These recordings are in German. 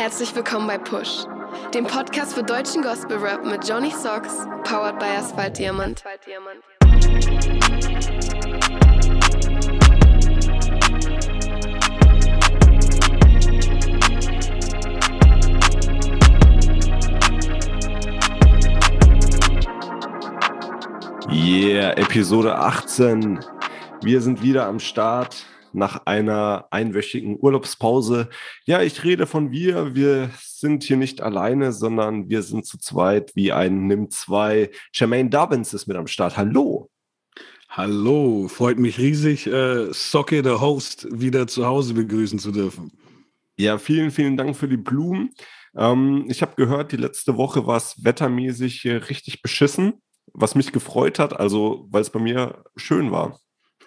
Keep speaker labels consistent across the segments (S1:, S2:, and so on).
S1: Herzlich willkommen bei Push, dem Podcast für deutschen Gospel Rap mit Johnny Socks, powered by Asphalt Diamant.
S2: Yeah, Episode 18. Wir sind wieder am Start nach einer einwöchigen Urlaubspause. Ja, ich rede von wir. Wir sind hier nicht alleine, sondern wir sind zu zweit wie ein NIM 2. Jermaine Dobbins ist mit am Start. Hallo.
S3: Hallo, freut mich riesig, äh, Socke, der Host, wieder zu Hause begrüßen zu dürfen.
S2: Ja, vielen, vielen Dank für die Blumen. Ähm, ich habe gehört, die letzte Woche war es wettermäßig richtig beschissen, was mich gefreut hat, also weil es bei mir schön war.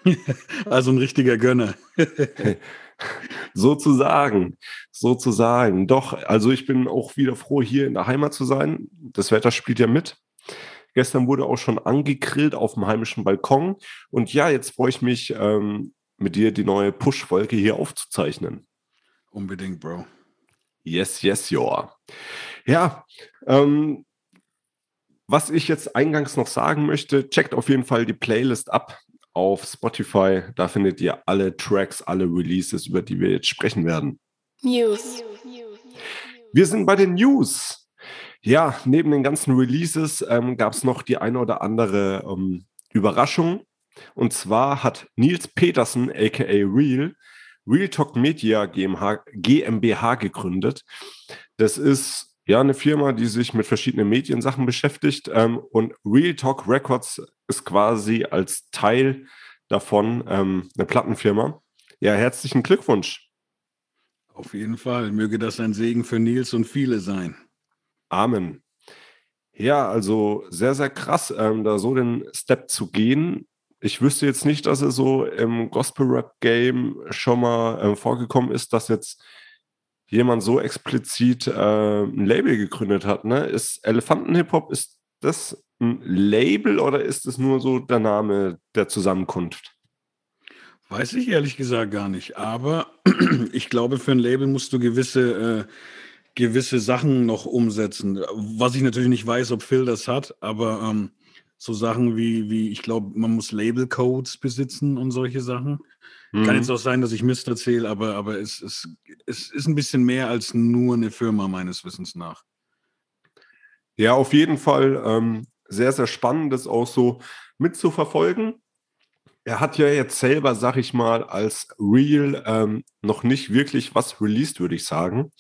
S3: also ein richtiger Gönner.
S2: sozusagen, sozusagen. Doch, also ich bin auch wieder froh, hier in der Heimat zu sein. Das Wetter spielt ja mit. Gestern wurde auch schon angegrillt auf dem heimischen Balkon. Und ja, jetzt freue ich mich, ähm, mit dir die neue Push-Wolke hier aufzuzeichnen.
S3: Unbedingt, Bro.
S2: Yes, yes, ja. Ja, ähm, was ich jetzt eingangs noch sagen möchte, checkt auf jeden Fall die Playlist ab auf Spotify. Da findet ihr alle Tracks, alle Releases, über die wir jetzt sprechen werden.
S1: News.
S2: Wir sind bei den News. Ja, neben den ganzen Releases ähm, gab es noch die eine oder andere ähm, Überraschung. Und zwar hat Nils Petersen, aka Real, Real Talk Media GmbH, GmbH gegründet. Das ist ja, eine Firma, die sich mit verschiedenen Mediensachen beschäftigt. Ähm, und Real Talk Records ist quasi als Teil davon ähm, eine Plattenfirma. Ja, herzlichen Glückwunsch.
S3: Auf jeden Fall. Möge das ein Segen für Nils und viele sein.
S2: Amen. Ja, also sehr, sehr krass, ähm, da so den Step zu gehen. Ich wüsste jetzt nicht, dass es so im Gospel-Rap-Game schon mal äh, vorgekommen ist, dass jetzt jemand so explizit äh, ein Label gegründet hat. Ne? Ist Elefanten-Hip-Hop, ist das ein Label oder ist es nur so der Name der Zusammenkunft?
S3: Weiß ich ehrlich gesagt gar nicht. Aber ich glaube, für ein Label musst du gewisse, äh, gewisse Sachen noch umsetzen. Was ich natürlich nicht weiß, ob Phil das hat, aber ähm, so Sachen wie, wie ich glaube, man muss Label-Codes besitzen und solche Sachen. Mhm. Kann jetzt auch sein, dass ich Mist erzähle, aber, aber es, es, es ist ein bisschen mehr als nur eine Firma meines Wissens nach.
S2: Ja, auf jeden Fall ähm, sehr, sehr spannend, das auch so mitzuverfolgen. Er hat ja jetzt selber, sag ich mal, als Real ähm, noch nicht wirklich was released, würde ich sagen.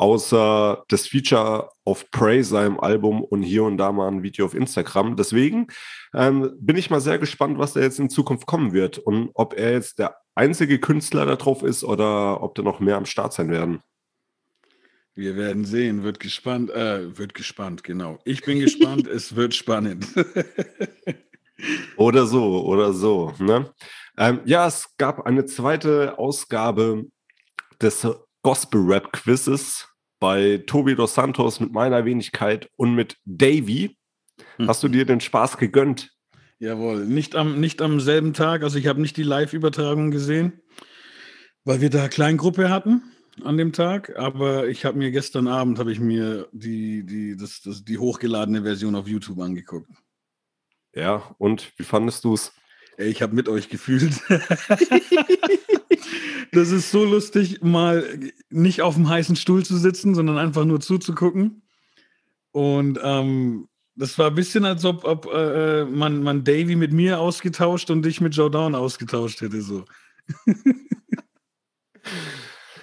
S2: Außer das Feature of Prey seinem Album und hier und da mal ein Video auf Instagram. Deswegen ähm, bin ich mal sehr gespannt, was da jetzt in Zukunft kommen wird und ob er jetzt der einzige Künstler da drauf ist oder ob da noch mehr am Start sein werden.
S3: Wir werden sehen, wird gespannt, äh, wird gespannt, genau. Ich bin gespannt, es wird spannend.
S2: oder so, oder so. Ne? Ähm, ja, es gab eine zweite Ausgabe des Gospel-Rap-Quizzes bei Tobi Dos Santos mit meiner Wenigkeit und mit Davy. Hast du dir den Spaß gegönnt?
S3: Jawohl, nicht am, nicht am selben Tag, also ich habe nicht die Live-Übertragung gesehen, weil wir da Kleingruppe hatten an dem Tag, aber ich habe mir gestern Abend habe ich mir die, die, das, das, die hochgeladene Version auf YouTube angeguckt.
S2: Ja, und wie fandest du es?
S3: Ich habe mit euch gefühlt. das ist so lustig, mal nicht auf dem heißen Stuhl zu sitzen, sondern einfach nur zuzugucken. Und ähm, das war ein bisschen, als ob, ob äh, man, man Davy mit mir ausgetauscht und dich mit Jordan ausgetauscht hätte. So.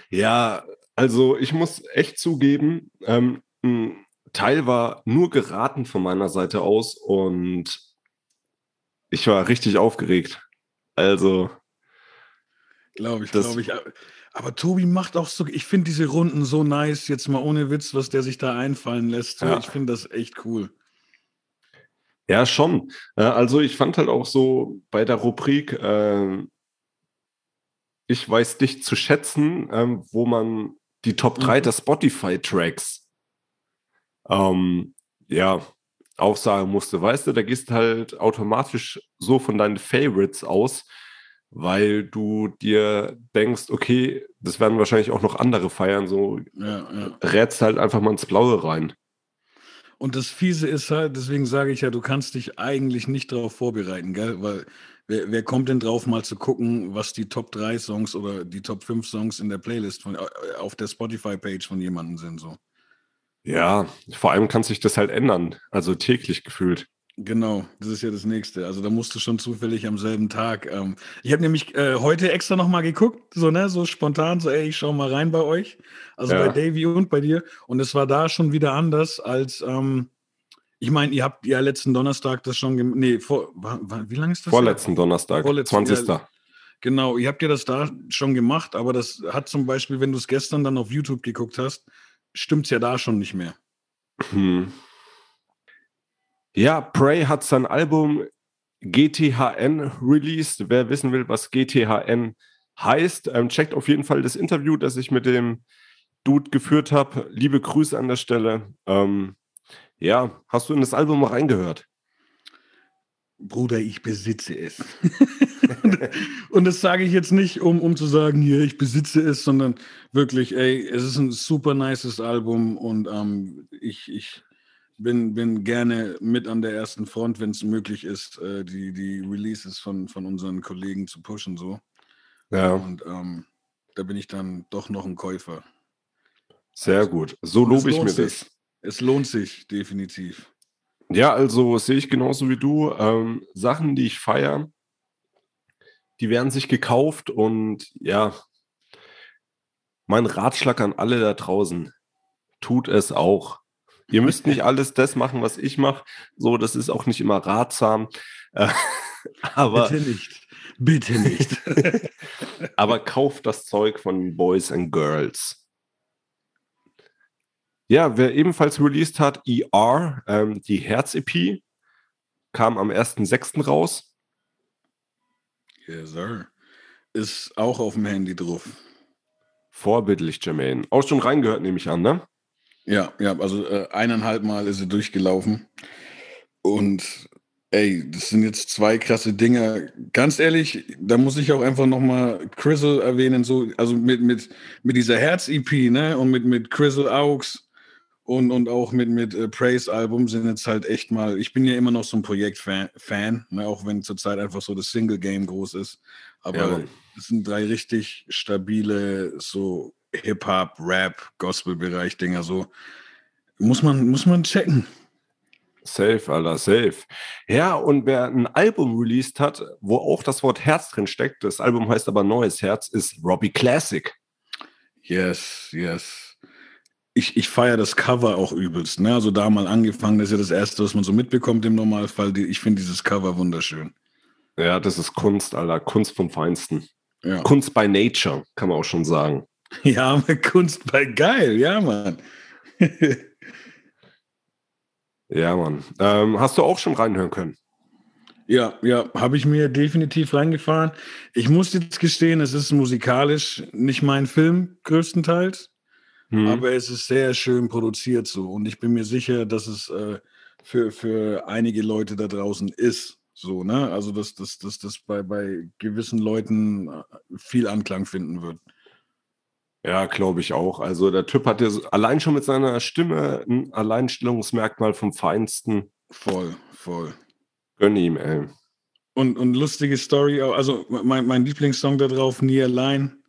S2: ja, also ich muss echt zugeben, ähm, ein Teil war nur geraten von meiner Seite aus und ich war richtig aufgeregt. Also.
S3: Glaube ich, glaube ich. Aber Tobi macht auch so, ich finde diese Runden so nice, jetzt mal ohne Witz, was der sich da einfallen lässt. Ja. Ich finde das echt cool.
S2: Ja, schon. Also ich fand halt auch so bei der Rubrik äh, Ich weiß dich zu schätzen, äh, wo man die Top 3 mhm. der Spotify-Tracks ähm, ja, auch sagen musste, weißt du, da gehst halt automatisch so von deinen Favorites aus. weil du dir denkst, okay, das werden wahrscheinlich auch noch andere feiern, so
S3: Ja, ja.
S2: rätst halt einfach mal ins Blaue rein.
S3: Und das Fiese ist halt, deswegen sage ich ja, du kannst dich eigentlich nicht darauf vorbereiten, gell? Weil wer, wer kommt denn drauf, mal zu gucken, was die Top 3 Songs oder die Top 5 Songs in der Playlist von, äh, auf der Spotify-Page von jemandem sind so.
S2: Ja, vor allem kann sich das halt ändern, also täglich gefühlt.
S3: Genau, das ist ja das Nächste. Also da musst du schon zufällig am selben Tag. Ähm, ich habe nämlich äh, heute extra nochmal geguckt, so ne, so spontan, so ey, ich schau mal rein bei euch, also
S2: Ja.
S3: bei Davy und bei dir. Und es war da schon wieder anders als, ähm, ich meine, ihr habt ja letzten Donnerstag das schon, nee, vor, war, war, wie lange ist das?
S2: Vorletzten Donnerstag,
S3: Vorletzten,
S2: 20.
S3: ja. Genau, ihr habt ja das da schon gemacht, aber das hat zum Beispiel, wenn du es gestern dann auf YouTube geguckt hast, stimmt's ja da schon nicht mehr.
S2: Hm. Ja, Prey hat sein Album GTHN released. Wer wissen will, was GTHN heißt, ähm, checkt auf jeden Fall das Interview, das ich mit dem Dude geführt habe. Liebe Grüße an der Stelle. Ähm, ja, hast du in das Album mal reingehört?
S3: Bruder, ich besitze es. und das sage ich jetzt nicht, um, um zu sagen, hier, ich besitze es, sondern wirklich, ey, es ist ein super nices Album und ähm, ich, ich bin, bin gerne mit an der ersten Front, wenn es möglich ist, äh, die, die Releases von, von unseren Kollegen zu pushen. So.
S2: Ja,
S3: Und ähm, da bin ich dann doch noch ein Käufer.
S2: sehr gut. So
S3: Und
S2: lobe ich mir
S3: sich.
S2: das.
S3: Es lohnt sich definitiv.
S2: Ja, also sehe ich genauso wie du. Ähm, Sachen, die ich feiere, die werden sich gekauft und ja, mein Ratschlag an alle da draußen, tut es auch. Ihr müsst nicht alles das machen, was ich mache. So, das ist auch nicht immer ratsam. Äh, aber,
S3: Bitte nicht. Bitte nicht.
S2: aber kauft das Zeug von Boys and Girls. Ja, wer ebenfalls released hat, ER, ähm, die Herz-EP, kam am 1.6. raus.
S3: Yes, sir. Ist auch auf dem Handy drauf.
S2: Vorbildlich, Jermaine. Auch schon reingehört, nehme ich an, ne?
S3: Ja, ja, also äh, eineinhalb Mal ist sie durchgelaufen. Und ey, das sind jetzt zwei krasse Dinge. Ganz ehrlich, da muss ich auch einfach nochmal Crizzle erwähnen, so, also mit, mit, mit dieser Herz-EP, ne? Und mit, mit Crizzle Aux und, und auch mit, mit äh, Praise-Album sind jetzt halt echt mal, ich bin ja immer noch so ein Projekt-Fan, Fan, ne? auch wenn zurzeit einfach so das Single-Game groß ist. Aber
S2: Ja,
S3: es sind drei richtig stabile, so Hip-Hop, Rap, Gospel-Bereich Dinger, so. Muss man, muss man checken.
S2: Safe, Alter, safe. Ja, und wer ein Album released hat, wo auch das Wort Herz drin steckt, das Album heißt aber Neues Herz, ist Robbie Classic.
S3: Yes, yes. Ich, ich feiere das Cover auch übelst. Ne? Also da mal angefangen, das ist ja das Erste, was man so mitbekommt im Normalfall. Ich finde dieses Cover wunderschön.
S2: Ja, das ist Kunst, Alter, Kunst vom Feinsten.
S3: Ja,
S2: Kunst by Nature, kann man auch schon sagen.
S3: ja aber Kunst bei geil, ja, Mann.
S2: Ja, Mann. Ähm, hast du auch schon reinhören können?
S3: ja, ja, habe ich mir definitiv reingefahren. Ich muss jetzt gestehen, es ist musikalisch nicht mein Film, größtenteils.
S2: Hm.
S3: Aber es ist sehr schön produziert so. Und ich bin mir sicher, dass es äh, für, für einige Leute da draußen ist. So, ne? Also, dass das dass, dass bei, bei gewissen Leuten äh, viel Anklang finden wird.
S2: Ja, glaube ich auch. Also der Typ hat ja so, allein schon mit seiner Stimme ein Alleinstellungsmerkmal vom Feinsten.
S3: Voll, voll.
S2: Gönn ihm, ey.
S3: Und, und lustige Story, also mein, mein Lieblingssong da drauf, Nie allein,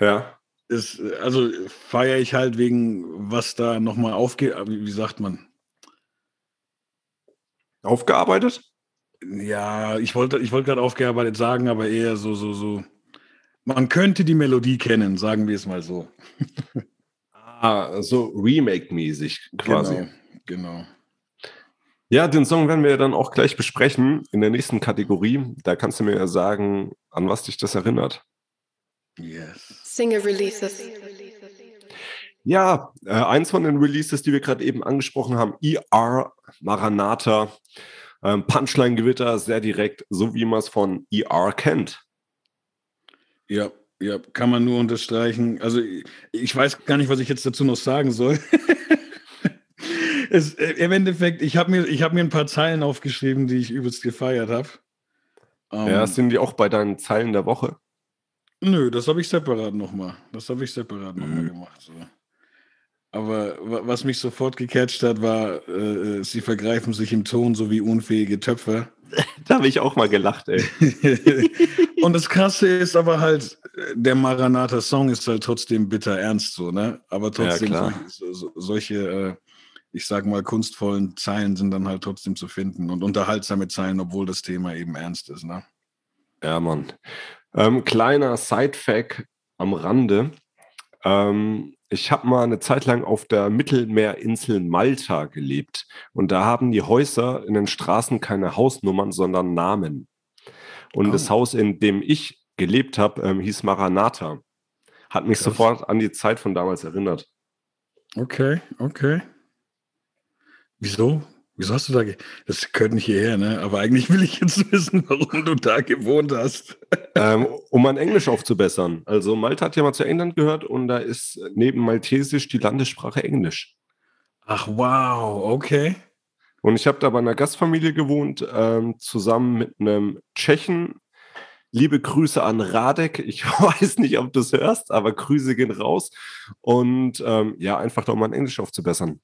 S2: Ja.
S3: Ist, also feiere ich halt wegen, was da nochmal aufgeht. Wie, wie sagt man?
S2: Aufgearbeitet?
S3: Ja, ich wollte ich wollte gerade aufgearbeitet sagen, aber eher so, so, so. Man könnte die Melodie kennen, sagen wir es mal so.
S2: Ah, so Remake-mäßig quasi.
S3: Genau, genau.
S2: Ja, den Song werden wir dann auch gleich besprechen in der nächsten Kategorie. Da kannst du mir ja sagen, an was dich das erinnert.
S3: Yes.
S1: Single Releases.
S2: Ja, äh, eins von den Releases, die wir gerade eben angesprochen haben, ER Maranatha, ähm, Punchline-Gewitter, sehr direkt, so wie man es von ER kennt.
S3: Ja, ja, kann man nur unterstreichen. Also ich, weiß gar nicht, was ich jetzt dazu noch sagen soll. es, äh, Im Endeffekt, ich habe mir, ich hab mir ein paar Zeilen aufgeschrieben, die ich übelst gefeiert habe.
S2: Ähm, ja, sind die auch bei deinen Zeilen der Woche?
S3: Nö, das habe ich separat nochmal. Das habe ich separat nochmal mhm. gemacht. So. Aber was mich sofort gecatcht hat, war, äh, äh, sie vergreifen sich im Ton so wie unfähige Töpfer.
S2: da habe ich auch mal gelacht, ey.
S3: und das Krasse ist aber halt, der Maranatha-Song ist halt trotzdem bitter ernst so, ne? Aber trotzdem ja, solche, solche äh, ich sag mal, kunstvollen Zeilen sind dann halt trotzdem zu finden und unterhaltsame Zeilen, obwohl das Thema eben ernst ist, ne?
S2: Ja, Mann. Ähm, kleiner Side-Fact am Rande. Ähm, ich habe mal eine Zeit lang auf der Mittelmeerinsel Malta gelebt und da haben die Häuser in den Straßen keine Hausnummern, sondern Namen. Und oh. das Haus, in dem ich gelebt habe, ähm, hieß Maranatha. Hat mich Krass. sofort an die Zeit von damals erinnert.
S3: Okay, okay. Wieso? Wieso hast du da, das gehört nicht hierher, ne? Aber eigentlich will ich jetzt wissen, warum du da gewohnt hast.
S2: Ähm, um mein Englisch aufzubessern. Also Malta hat ja mal zu England gehört und da ist neben Maltesisch die Landessprache Englisch.
S3: Ach wow, okay.
S2: Und ich habe da bei einer Gastfamilie gewohnt, ähm, zusammen mit einem Tschechen. Liebe Grüße an Radek. Ich weiß nicht, ob du es hörst, aber Grüße gehen raus. Und ähm, ja, einfach doch mein Englisch aufzubessern.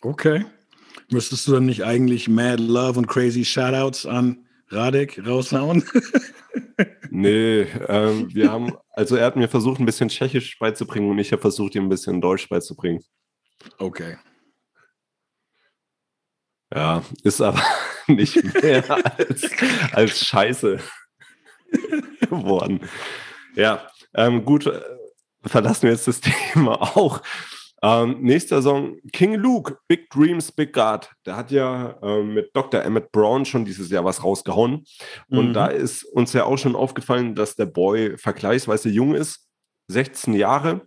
S3: Okay. Müsstest du dann nicht eigentlich Mad Love und Crazy Shoutouts an Radek raushauen?
S2: nee, ähm, wir haben, also er hat mir versucht, ein bisschen Tschechisch beizubringen und ich habe versucht, ihm ein bisschen Deutsch beizubringen.
S3: Okay.
S2: Ja, ist aber nicht mehr als, als Scheiße geworden. Ja, ähm, gut, äh, verlassen wir jetzt das Thema auch. Ähm, nächster Song, King Luke, Big Dreams, Big God. Der hat ja ähm, mit Dr. Emmett Brown schon dieses Jahr was rausgehauen. Und mhm. da ist uns ja auch schon aufgefallen, dass der Boy vergleichsweise jung ist, 16 Jahre.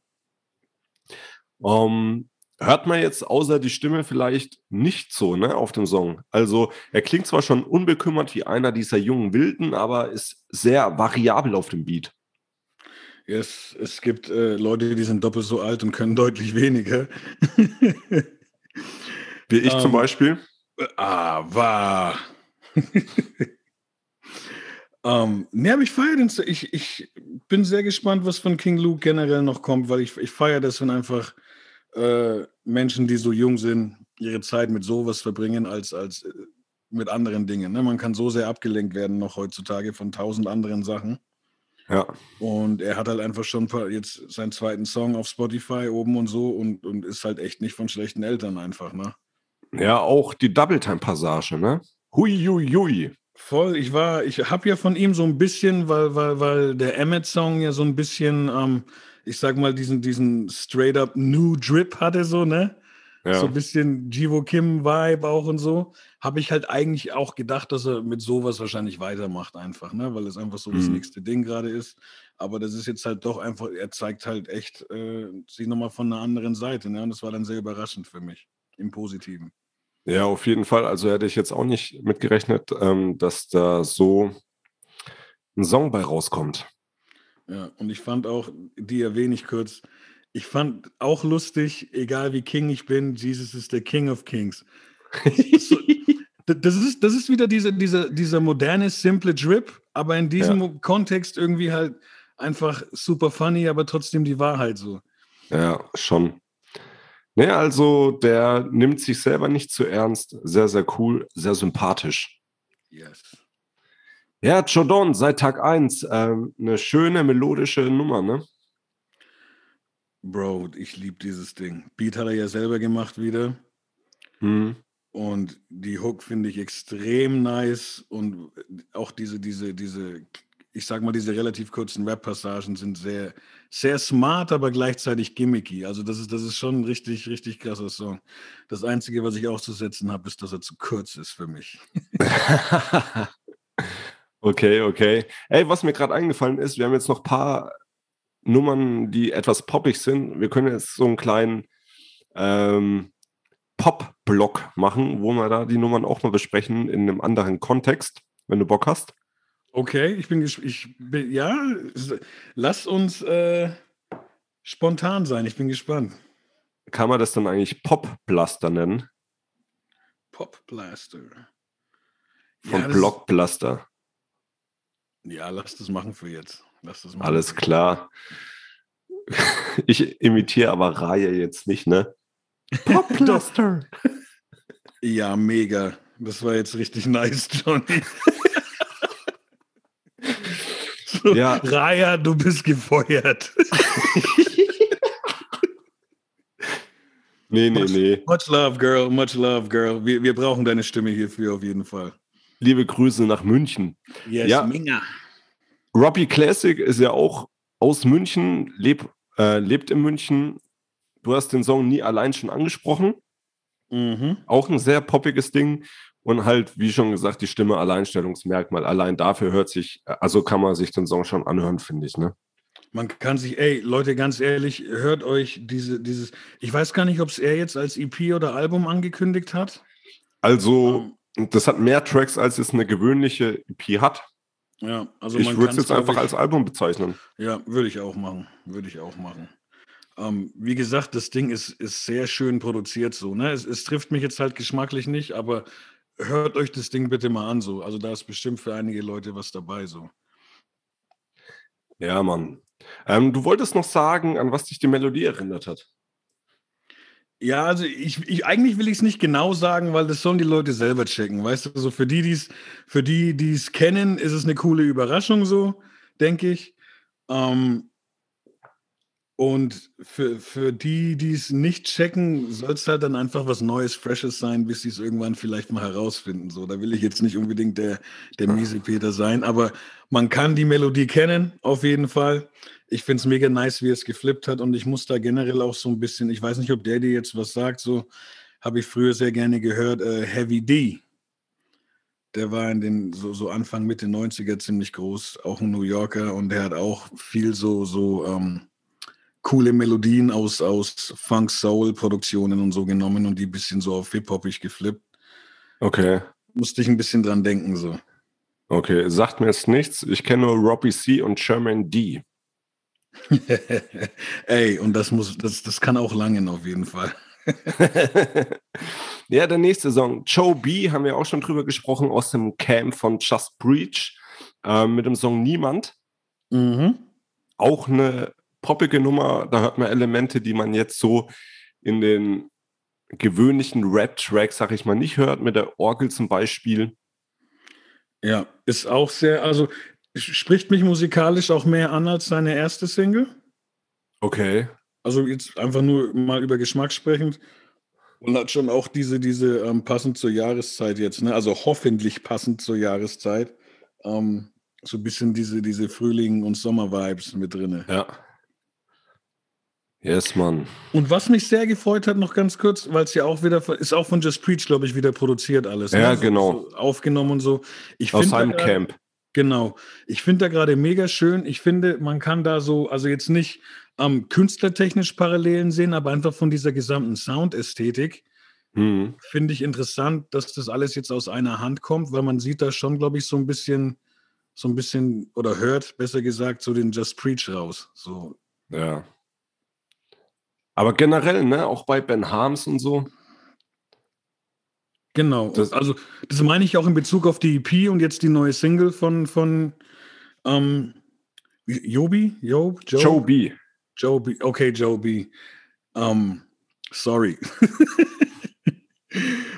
S2: Ähm, hört man jetzt außer die Stimme vielleicht nicht so ne, auf dem Song. Also er klingt zwar schon unbekümmert wie einer dieser jungen Wilden, aber ist sehr variabel auf dem Beat.
S3: Es, es gibt äh, Leute, die sind doppelt so alt und können deutlich weniger.
S2: Wie ich um, zum ähm, Beispiel.
S3: Aber. um, ne, aber ich feiere den. Ich, ich bin sehr gespannt, was von King Luke generell noch kommt, weil ich, ich feiere das, wenn einfach äh, Menschen, die so jung sind, ihre Zeit mit sowas verbringen, als, als äh, mit anderen Dingen. Ne? Man kann so sehr abgelenkt werden noch heutzutage von tausend anderen Sachen.
S2: Ja.
S3: Und er hat halt einfach schon jetzt seinen zweiten Song auf Spotify oben und so und, und ist halt echt nicht von schlechten Eltern einfach, ne?
S2: Ja, auch die Double-Time-Passage, ne? Hui, hui, hui.
S3: Voll, ich war, ich habe ja von ihm so ein bisschen, weil, weil, weil der Emmett-Song ja so ein bisschen, ähm, ich sag mal, diesen, diesen straight-up New Drip hatte, so, ne? Ja. So ein bisschen Jivo Kim-Vibe auch und so. Habe ich halt eigentlich auch gedacht, dass er mit sowas wahrscheinlich weitermacht, einfach, ne? Weil es einfach so mhm. das nächste Ding gerade ist. Aber das ist jetzt halt doch einfach, er zeigt halt echt äh, sich nochmal von einer anderen Seite, ne? Und das war dann sehr überraschend für mich, im Positiven.
S2: Ja, auf jeden Fall. Also hätte ich jetzt auch nicht mitgerechnet, ähm, dass da so ein Song bei rauskommt.
S3: Ja, und ich fand auch, die erwähne ich kurz, ich fand auch lustig, egal wie King ich bin, Jesus ist der King of Kings. das, ist, das ist wieder diese, diese, dieser moderne, simple Drip, aber in diesem ja. Kontext irgendwie halt einfach super funny, aber trotzdem die Wahrheit so.
S2: Ja, schon. Ne, also der nimmt sich selber nicht zu ernst. Sehr, sehr cool, sehr sympathisch.
S3: Yes.
S2: Ja, Jodon, seit Tag 1. Ähm, eine schöne melodische Nummer, ne?
S3: Bro, ich liebe dieses Ding. Beat hat er ja selber gemacht wieder.
S2: Mhm.
S3: Und die Hook finde ich extrem nice. Und auch diese, diese, diese, ich sag mal, diese relativ kurzen Rap-Passagen sind sehr, sehr smart, aber gleichzeitig gimmicky. Also das ist, das ist schon ein richtig, richtig krasser Song. Das Einzige, was ich auszusetzen habe, ist, dass er zu kurz ist für mich.
S2: okay, okay. Ey, was mir gerade eingefallen ist, wir haben jetzt noch ein paar Nummern, die etwas poppig sind. Wir können jetzt so einen kleinen ähm, Pop-Block machen, wo wir da die Nummern auch mal besprechen in einem anderen Kontext, wenn du Bock hast.
S3: Okay, ich bin, ich bin ja, lass uns äh, spontan sein. Ich bin gespannt.
S2: Kann man das dann eigentlich Pop-Blaster nennen?
S3: Pop-Blaster.
S2: Von ja, Blockblaster.
S3: Ja, lass das machen für jetzt.
S2: Alles klar. Ich imitiere aber Raya jetzt nicht, ne?
S3: Popluster. ja, mega. Das war jetzt richtig nice, Johnny. so,
S2: Ja.
S3: Raya, du bist gefeuert.
S2: Nee, nee, nee.
S3: Much love, girl. Much love, girl. Wir, wir brauchen deine Stimme hierfür auf jeden Fall.
S2: Liebe Grüße nach München.
S3: Yes,
S2: Ja.
S3: Minga.
S2: Robbie Classic ist ja auch aus München, leb, äh, lebt in München. Du hast den Song nie allein schon angesprochen.
S3: Mhm.
S2: Auch ein sehr poppiges Ding. Und halt, wie schon gesagt, die Stimme Alleinstellungsmerkmal. Allein dafür hört sich, also kann man sich den Song schon anhören, finde ich, ne?
S3: Man kann sich, ey, Leute, ganz ehrlich, hört euch diese, dieses, ich weiß gar nicht, ob es er jetzt als EP oder Album angekündigt hat.
S2: Also, das hat mehr Tracks, als es eine gewöhnliche EP hat.
S3: Ja, also
S2: ich
S3: man
S2: würde es jetzt einfach
S3: ich-
S2: als Album bezeichnen.
S3: Ja, würde ich auch machen. Würde ich auch machen. Ähm, wie gesagt, das Ding ist, ist sehr schön produziert so. Ne? Es, es trifft mich jetzt halt geschmacklich nicht, aber hört euch das Ding bitte mal an so. Also da ist bestimmt für einige Leute was dabei so.
S2: Ja, Mann. Ähm, du wolltest noch sagen, an was dich die Melodie erinnert hat.
S3: Ja, also ich, ich eigentlich will ich es nicht genau sagen, weil das sollen die Leute selber checken. Weißt du, so für die, die's, für die, die es kennen, ist es eine coole Überraschung, so, denke ich. Ähm, und für, für die, die es nicht checken, soll es halt dann einfach was Neues, Freshes sein, bis sie es irgendwann vielleicht mal herausfinden. So, da will ich jetzt nicht unbedingt der, der miese Peter sein, aber man kann die Melodie kennen, auf jeden Fall. Ich finde es mega nice, wie es geflippt hat und ich muss da generell auch so ein bisschen, ich weiß nicht, ob der dir jetzt was sagt, so habe ich früher sehr gerne gehört, äh, Heavy D. Der war in den so, so Anfang Mitte 90er ziemlich groß, auch ein New Yorker und der hat auch viel so, so ähm, coole Melodien aus, aus Funk-Soul-Produktionen und so genommen und die ein bisschen so auf Hip-Hopig geflippt.
S2: Okay.
S3: Musste ich ein bisschen dran denken, so.
S2: Okay, sagt mir jetzt nichts. Ich kenne nur Robbie C. und Sherman D.
S3: Ey, und das muss, das, das kann auch langen auf jeden Fall.
S2: ja, der nächste Song. Joe B. haben wir auch schon drüber gesprochen aus dem Camp von Just Breach äh, mit dem Song Niemand.
S3: Mhm.
S2: Auch eine poppige Nummer. Da hört man Elemente, die man jetzt so in den gewöhnlichen Rap-Tracks, sag ich mal, nicht hört, mit der Orgel zum Beispiel.
S3: Ja, ist auch sehr, also spricht mich musikalisch auch mehr an als seine erste Single.
S2: Okay.
S3: Also jetzt einfach nur mal über Geschmack sprechend. Und hat schon auch diese, diese ähm, passend zur Jahreszeit jetzt, ne? Also hoffentlich passend zur Jahreszeit. Ähm, so ein bisschen diese, diese Frühling- und Sommer-Vibes mit drin.
S2: Ja. Yes, Mann.
S3: Und was mich sehr gefreut hat, noch ganz kurz, weil es ja auch wieder, ist auch von Just Preach, glaube ich, wieder produziert alles.
S2: Ja,
S3: So-
S2: genau.
S3: So aufgenommen und so. Ich
S2: Aus seinem Camp.
S3: Genau. Ich finde da gerade mega schön. Ich finde, man kann da so, also jetzt nicht ähm, künstlertechnisch Parallelen sehen, aber einfach von dieser gesamten Soundästhetik
S2: Hm.
S3: finde ich interessant, dass das alles jetzt aus einer Hand kommt, weil man sieht da schon, glaube ich, so ein bisschen, so ein bisschen, oder hört, besser gesagt, so den Just Preach raus. So.
S2: Ja. Aber generell, ne, auch bei Ben Harms und so.
S3: Genau.
S2: Das-
S3: also, das meine ich auch in Bezug auf die EP und jetzt die neue Single von, von ähm, Jobi? Job? Joe?
S2: Joe B.
S3: Joe B. Okay, Joe B. Ähm, sorry.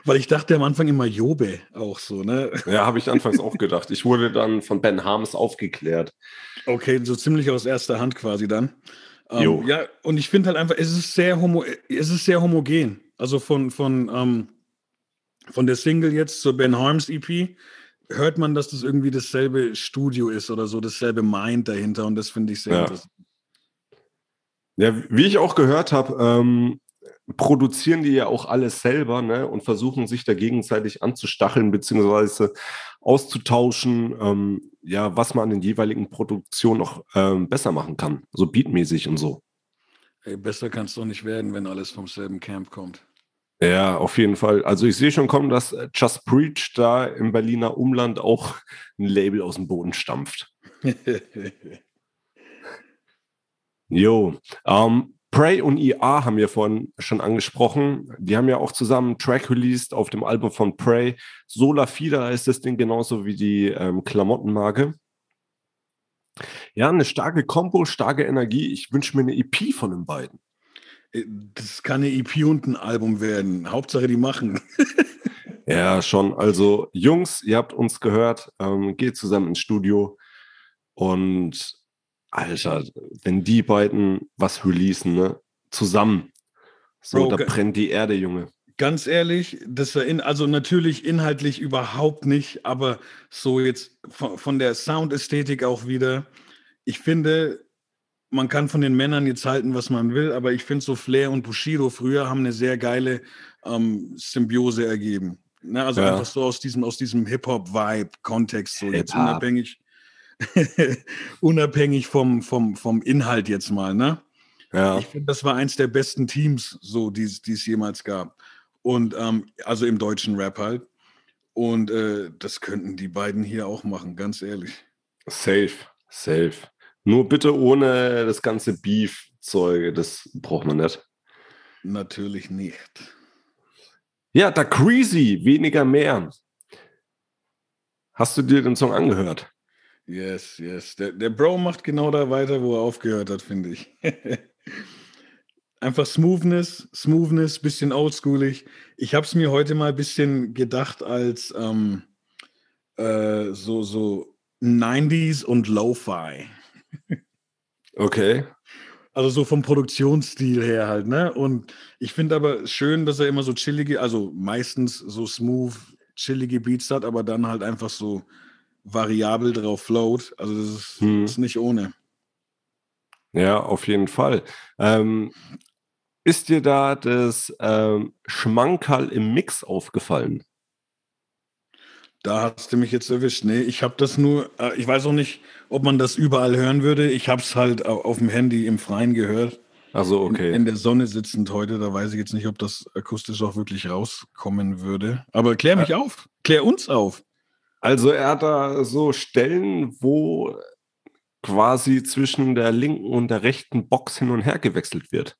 S3: Weil ich dachte am Anfang immer Jobe auch so, ne?
S2: Ja, habe ich anfangs auch gedacht. Ich wurde dann von Ben Harms aufgeklärt.
S3: Okay, so ziemlich aus erster Hand quasi dann. Ähm, ja, und ich finde halt einfach, es ist sehr homo, es ist sehr homogen. Also von, von, ähm, von der Single jetzt zur Ben Harms EP hört man, dass das irgendwie dasselbe Studio ist oder so, dasselbe Mind dahinter und das finde ich sehr
S2: Ja.
S3: interessant.
S2: Ja, wie ich auch gehört habe, ähm, produzieren die ja auch alles selber ne, und versuchen sich da gegenseitig anzustacheln beziehungsweise auszutauschen, ähm, ja, was man an den jeweiligen Produktionen noch ähm, besser machen kann, so beatmäßig und so.
S3: Ey, besser kann es doch nicht werden, wenn alles vom selben Camp kommt.
S2: Ja, auf jeden Fall. Also ich sehe schon kommen, dass äh, Just Preach da im Berliner Umland auch ein Label aus dem Boden stampft. Jo, ähm, Prey und IA haben wir vorhin schon angesprochen. Die haben ja auch zusammen einen Track released auf dem Album von Prey. Sola Fida ist das Ding genauso wie die ähm, Klamottenmarke. Ja, eine starke Kombo, starke Energie. Ich wünsche mir eine EP von den beiden.
S3: Äh, das kann eine EP und ein Album werden. Hauptsache, die machen.
S2: ja, schon. Also, Jungs, ihr habt uns gehört. Ähm, geht zusammen ins Studio. Und Alter, wenn die beiden was releasen, ne? Zusammen. So, Bro, da brennt die Erde, Junge.
S3: Ganz ehrlich, das in, also natürlich inhaltlich überhaupt nicht, aber so jetzt von, von der Soundästhetik auch wieder. Ich finde, man kann von den Männern jetzt halten, was man will, aber ich finde so Flair und Bushido früher haben eine sehr geile ähm, Symbiose ergeben. Ne? Also ja. einfach so aus diesem, aus diesem Hip-Hop-Vibe-Kontext, so Hip jetzt unabhängig, unabhängig vom, vom, vom Inhalt jetzt mal, ne? Ja. Ich finde, das war eins der besten Teams, so die es jemals gab. Und ähm, also im deutschen Rap halt. Und äh, das könnten die beiden hier auch machen, ganz ehrlich.
S2: Safe, safe. Nur bitte ohne das ganze Beef-Zeug, das braucht man nicht.
S3: Natürlich nicht.
S2: Ja, da Crazy, weniger mehr. Hast du dir den Song angehört?
S3: Yes, yes. Der, der Bro macht genau da weiter, wo er aufgehört hat, finde ich. Einfach Smoothness, Smoothness, bisschen oldschoolig. Ich habe es mir heute mal ein bisschen gedacht als ähm, äh, so, so 90s und Lo-Fi.
S2: Okay.
S3: Also so vom Produktionsstil her halt, ne? Und ich finde aber schön, dass er immer so chillige, also meistens so smooth, chillige Beats hat, aber dann halt einfach so variabel drauf float. Also das ist, hm. das ist nicht ohne.
S2: Ja, auf jeden Fall. Ähm, ist dir da das ähm, Schmankerl im Mix aufgefallen?
S3: Da hast du mich jetzt erwischt. Nee, ich habe das nur, äh, ich weiß auch nicht, ob man das überall hören würde. Ich habe es halt auf dem Handy im Freien gehört.
S2: Also okay.
S3: In, in, der Sonne sitzend heute, da weiß ich jetzt nicht, ob das akustisch auch wirklich rauskommen würde. Aber klär mich ja. auf, klär uns auf.
S2: Also er hat da so Stellen, wo quasi zwischen der linken und der rechten Box hin und her gewechselt wird.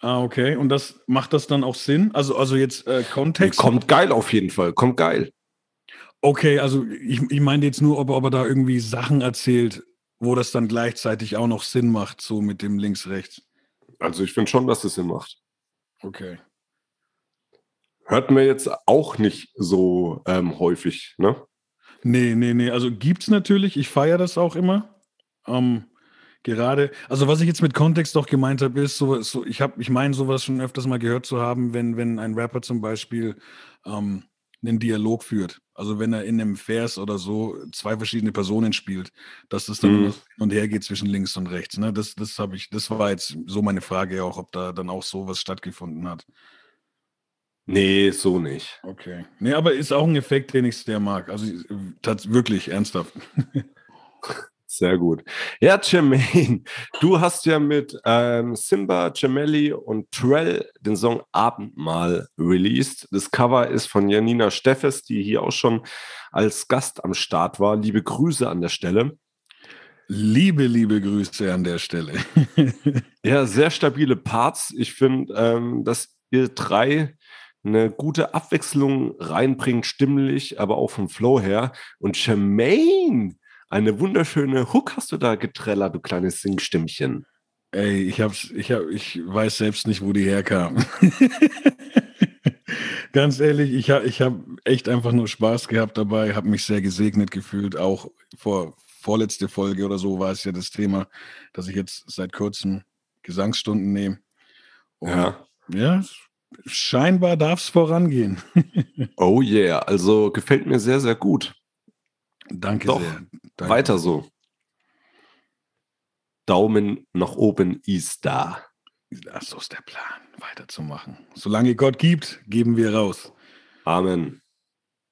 S3: Ah, okay. Und das macht das dann auch Sinn? Also, also jetzt äh, Kontext?
S2: Kommt geil auf jeden Fall. Kommt geil.
S3: Okay, also ich, ich meine jetzt nur, ob, ob er da irgendwie Sachen erzählt, wo das dann gleichzeitig auch noch Sinn macht, so mit dem links-rechts.
S2: Also ich finde schon, dass das Sinn macht.
S3: Okay.
S2: Hört man jetzt auch nicht so ähm, häufig, ne?
S3: Nee, nee, nee. Also gibt's natürlich. Ich feiere das auch immer. Ähm, gerade, also was ich jetzt mit Kontext doch gemeint habe, ist, so, so ich habe, ich meine, sowas schon öfters mal gehört zu haben, wenn, wenn ein Rapper zum Beispiel ähm, einen Dialog führt. Also wenn er in einem Vers oder so zwei verschiedene Personen spielt, dass das dann mhm. hin und her geht zwischen links und rechts. Ne? Das, das habe ich, das war jetzt so meine Frage auch, ob da dann auch sowas stattgefunden hat.
S2: Nee, so nicht.
S3: Okay. Nee, aber ist auch ein Effekt, den ich sehr mag. Also wirklich ernsthaft.
S2: Sehr gut. Ja, Jermaine, du hast ja mit ähm, Simba, Gemelli und Trell den Song Abendmahl released. Das Cover ist von Janina Steffes, die hier auch schon als Gast am Start war. Liebe Grüße an der Stelle.
S3: Liebe, liebe Grüße an der Stelle.
S2: ja, sehr stabile Parts. Ich finde, ähm, dass ihr drei eine gute Abwechslung reinbringt, stimmlich, aber auch vom Flow her. Und Jermaine, eine wunderschöne Hook hast du da getrellert, du kleines Singstimmchen.
S3: Ey, ich hab's, ich hab, ich weiß selbst nicht, wo die herkam. Ganz ehrlich, ich habe ich hab echt einfach nur Spaß gehabt dabei, habe mich sehr gesegnet gefühlt. Auch vor vorletzte Folge oder so war es ja das Thema, dass ich jetzt seit kurzem Gesangsstunden nehme. Und ja. Ja, scheinbar darf es vorangehen.
S2: oh yeah, also gefällt mir sehr, sehr gut.
S3: Danke Doch, sehr.
S2: Danke. Weiter so. Daumen nach oben ist da.
S3: Ach, so ist der Plan, weiterzumachen. Solange Gott gibt, geben wir raus.
S2: Amen.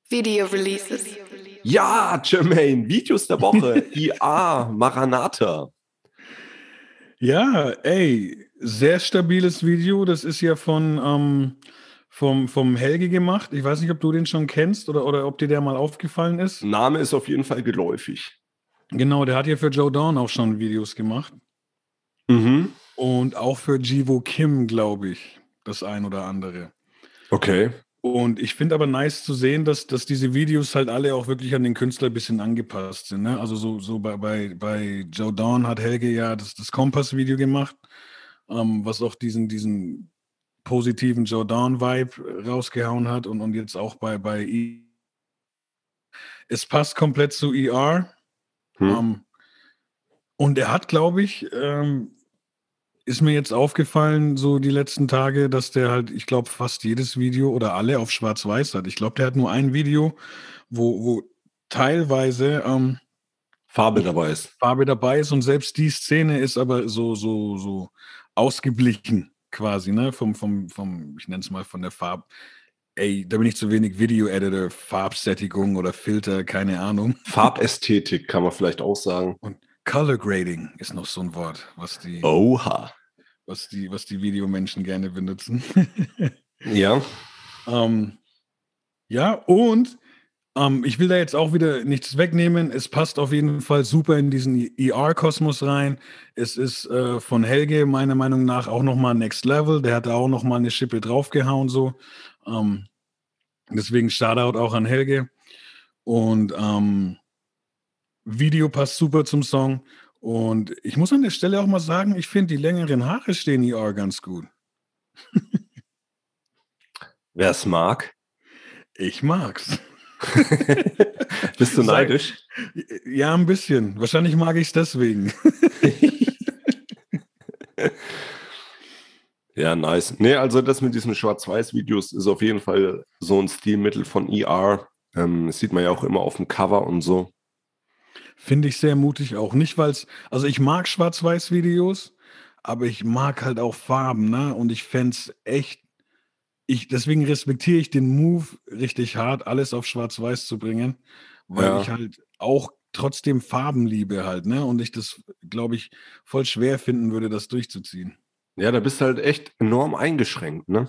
S1: Video Releases.
S2: Ja, Jermaine, Videos der Woche. IA, Maranatha.
S3: Ja, ey, sehr stabiles Video. Das ist ja von ähm, vom, vom Helge gemacht. Ich weiß nicht, ob du den schon kennst oder, oder ob dir der mal aufgefallen ist.
S2: Name ist auf jeden Fall geläufig.
S3: Genau, der hat ja für Joe Dawn auch schon Videos gemacht.
S2: Mhm.
S3: Und auch für Jivo Kim, glaube ich, das ein oder andere.
S2: Okay.
S3: Und ich finde aber nice zu sehen, dass, dass diese Videos halt alle auch wirklich an den Künstler ein bisschen angepasst sind. Ne? Also so, so bei, bei, bei Joe Dawn hat Helge ja das, das Kompass-Video gemacht, ähm, was auch diesen, diesen positiven Joe Dawn-Vibe rausgehauen hat und, und jetzt auch bei, bei e es passt komplett zu ER. Hm. Ähm, und er hat, glaube ich, ähm, ist mir jetzt aufgefallen, so die letzten Tage, dass der halt, ich glaube, fast jedes Video oder alle auf Schwarz-Weiß hat. Ich glaube, der hat nur ein Video, wo, wo teilweise ähm,
S2: Farbe dabei ist.
S3: Farbe dabei ist und selbst die Szene ist aber so, so, so ausgeblichen quasi, ne? Vom, vom, vom, ich nenne es mal von der Farbe. Ey, da bin ich zu wenig Video-Editor, Farbsättigung oder Filter, keine Ahnung.
S2: Farbästhetik kann man vielleicht auch sagen.
S3: Und Color Grading ist noch so ein Wort, was die,
S2: Oha.
S3: was die, was die Videomenschen gerne benutzen.
S2: Ja.
S3: ähm, ja, und ähm, ich will da jetzt auch wieder nichts wegnehmen. Es passt auf jeden Fall super in diesen ER-Kosmos rein. Es ist äh, von Helge meiner Meinung nach auch nochmal Next Level. Der hat da auch nochmal eine Schippe draufgehauen, so. Ähm, deswegen Shoutout auch an Helge. Und ähm, Video passt super zum Song. Und ich muss an der Stelle auch mal sagen, ich finde die längeren Haare stehen ER ganz gut.
S2: Wer es mag.
S3: Ich mag's.
S2: Bist du neidisch?
S3: Ja, ein bisschen. Wahrscheinlich mag ich es deswegen.
S2: ja, nice. Nee, also das mit diesen Schwarz-Weiß-Videos ist auf jeden Fall so ein Stilmittel von ER. Ähm, das sieht man ja auch immer auf dem Cover und so.
S3: Finde ich sehr mutig auch. Nicht, weil es, also ich mag Schwarz-Weiß-Videos, aber ich mag halt auch Farben, ne? Und ich fände es echt, ich, deswegen respektiere ich den Move richtig hart, alles auf Schwarz-Weiß zu bringen, weil
S2: Ja.
S3: ich halt auch trotzdem Farben liebe halt, ne? Und ich das, glaube ich, voll schwer finden würde, das durchzuziehen.
S2: Ja, da bist du halt echt enorm eingeschränkt, ne?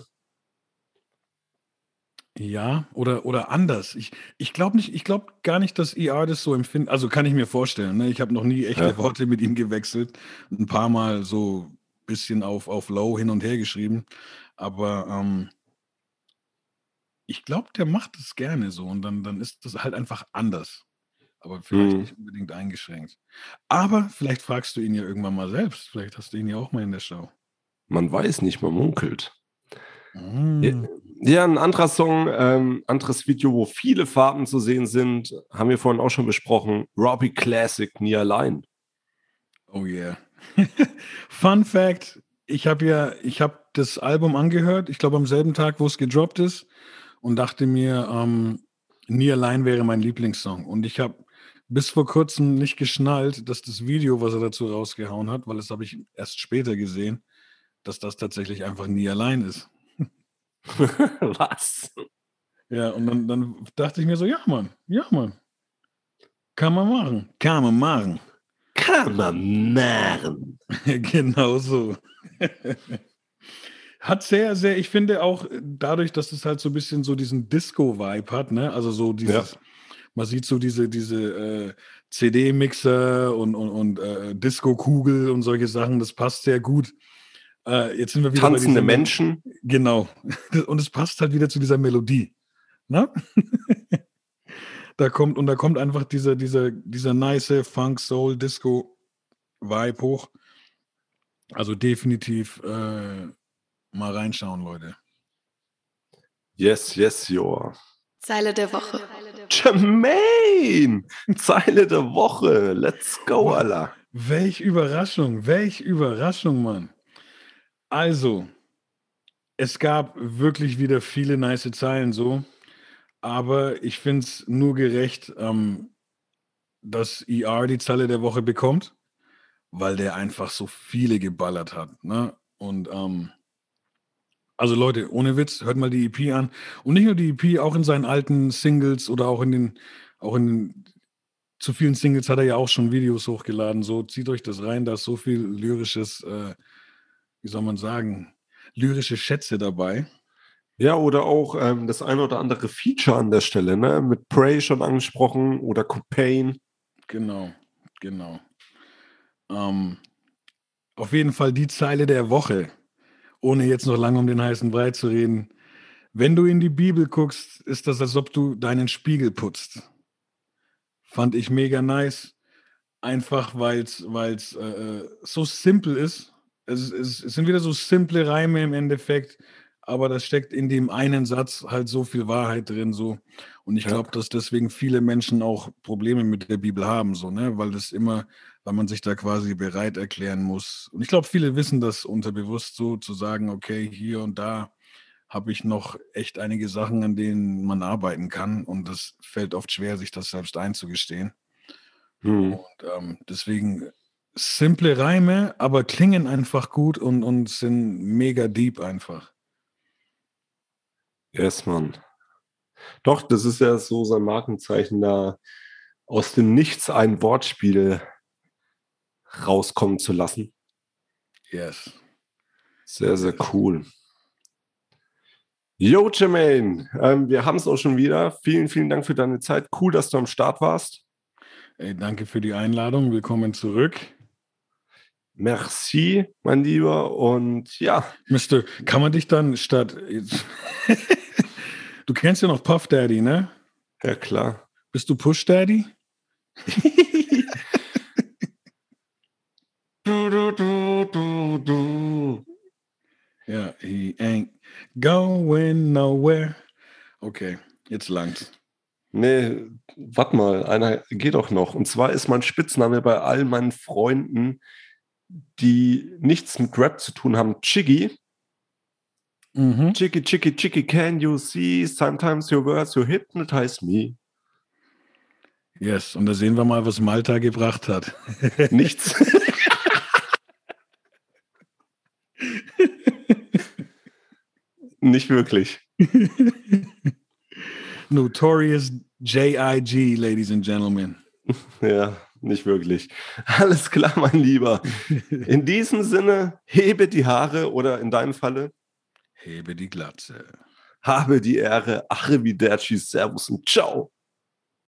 S3: Ja, oder, oder anders. Ich, ich glaube nicht, ich glaube gar nicht, dass ER das so empfindet. Also kann ich mir vorstellen. Ne? Ich habe noch nie echte
S2: Ja.
S3: Worte mit ihm gewechselt. Ein paar Mal so ein bisschen auf, auf Low hin und her geschrieben. Aber ähm, ich glaube, der macht es gerne so und dann, dann ist das halt einfach anders. Aber vielleicht
S2: Mhm.
S3: nicht unbedingt eingeschränkt. Aber vielleicht fragst du ihn ja irgendwann mal selbst. Vielleicht hast du ihn ja auch mal in der Show.
S2: Man weiß nicht, man munkelt.
S3: Mm.
S2: Ja, ein anderer Song, ähm, anderes Video, wo viele Farben zu sehen sind, haben wir vorhin auch schon besprochen. Robbie Classic, Nie allein.
S3: Oh yeah. Fun Fact: Ich habe ja, ich habe das Album angehört. Ich glaube am selben Tag, wo es gedroppt ist, und dachte mir, ähm, Nie allein wäre mein Lieblingssong. Und ich habe bis vor kurzem nicht geschnallt, dass das Video, was er dazu rausgehauen hat, weil das habe ich erst später gesehen, dass das tatsächlich einfach Nie allein ist.
S2: Was?
S3: Ja, und dann, dann dachte ich mir so, ja Mann, ja Mann, kann man machen, kann man machen.
S2: Kann man machen.
S3: genau so. hat sehr, sehr, ich finde auch äh, dadurch, dass es halt so ein bisschen so diesen Disco-Vibe hat, ne? Also so dieses, man sieht so diese, diese äh, CD-Mixer und, und, und äh, Disco-Kugel und solche Sachen, das passt sehr gut. Äh, jetzt sind wir wieder
S2: Tanzende Menschen.
S3: Genau. Und es passt halt wieder zu dieser Melodie. Ne? da kommt, und da kommt einfach dieser, dieser, dieser nice Funk, Soul, Disco Vibe hoch. Also definitiv äh, mal reinschauen, Leute.
S2: Yes, yes, yo.
S1: Zeile der Woche.
S2: Jermaine! Zeile der Woche. Let's go, Alter.
S3: Welch Überraschung, welch Überraschung, Mann. Also, es gab wirklich wieder viele nice Zeilen so, aber ich finde es nur gerecht, ähm, dass ER die Zeile der Woche bekommt, weil der einfach so viele geballert hat. Ne? Und ähm, also Leute, ohne Witz, hört mal die EP an. Und nicht nur die EP, auch in seinen alten Singles oder auch in den, auch in den zu vielen Singles hat er ja auch schon Videos hochgeladen. So, zieht euch das rein, da ist so viel lyrisches, äh, wie soll man sagen, lyrische Schätze dabei.
S2: Ja, oder auch ähm, das ein oder andere Feature an der Stelle, ne? Mit Prey schon angesprochen oder Copain.
S3: Genau, genau. Ähm, auf jeden Fall die Zeile der Woche, ohne jetzt noch lange um den heißen Brei zu reden. Wenn du in die Bibel guckst, ist das, als ob du deinen Spiegel putzt. Fand ich mega nice. Einfach, weil es äh, so simpel ist. Es, es, es sind wieder so simple Reime im Endeffekt, aber da steckt in dem einen Satz halt so viel Wahrheit drin. So. Und ich
S2: Ja.
S3: glaube, dass deswegen viele Menschen auch Probleme mit der Bibel haben, so, ne? Weil das immer, weil man sich da quasi bereit erklären muss. Und ich glaube, viele wissen das unterbewusst so, zu sagen, okay, hier und da habe ich noch echt einige Sachen, an denen man arbeiten kann. Und das fällt oft schwer, sich das selbst einzugestehen.
S2: Hm.
S3: Und ähm, deswegen simple Reime, aber klingen einfach gut und, und sind mega deep einfach.
S2: Yes, Mann. Doch, das ist ja so sein Markenzeichen, da aus dem Nichts ein Wortspiel rauskommen zu lassen.
S3: Yes.
S2: Sehr, sehr cool. Yo, Jermaine, ähm, wir haben es auch schon wieder. Vielen, vielen Dank für deine Zeit. Cool, dass du am Start warst.
S3: Ey, danke für die Einladung. Willkommen zurück.
S2: Merci, mein Lieber. Und ja,
S3: Mister, kann man dich dann statt. du kennst ja noch Puff Daddy, ne?
S2: ja klar.
S3: Bist du Push Daddy?
S2: Du, du, du, du, du.
S3: Ja, he ain't going nowhere. Okay, jetzt langt's.
S2: Nee, warte mal, einer geht doch noch. Und zwar ist mein Spitzname bei all meinen Freunden, die nichts mit Rap zu tun haben, Chiggy.
S3: Mhm.
S2: Chicky, chicky, chicky, can you see? Sometimes your words, you hypnotize me.
S3: Yes, und da sehen wir mal, was Malta gebracht hat.
S2: Nichts. Nicht wirklich.
S3: Notorious J.I.G., ladies and gentlemen.
S2: Ja, nicht wirklich. Alles klar, mein Lieber. In diesem Sinne, hebe die Haare oder in deinem Falle,
S3: Hebe die Glatze.
S2: habe die Ehre. Arrivederci, Servus und Ciao.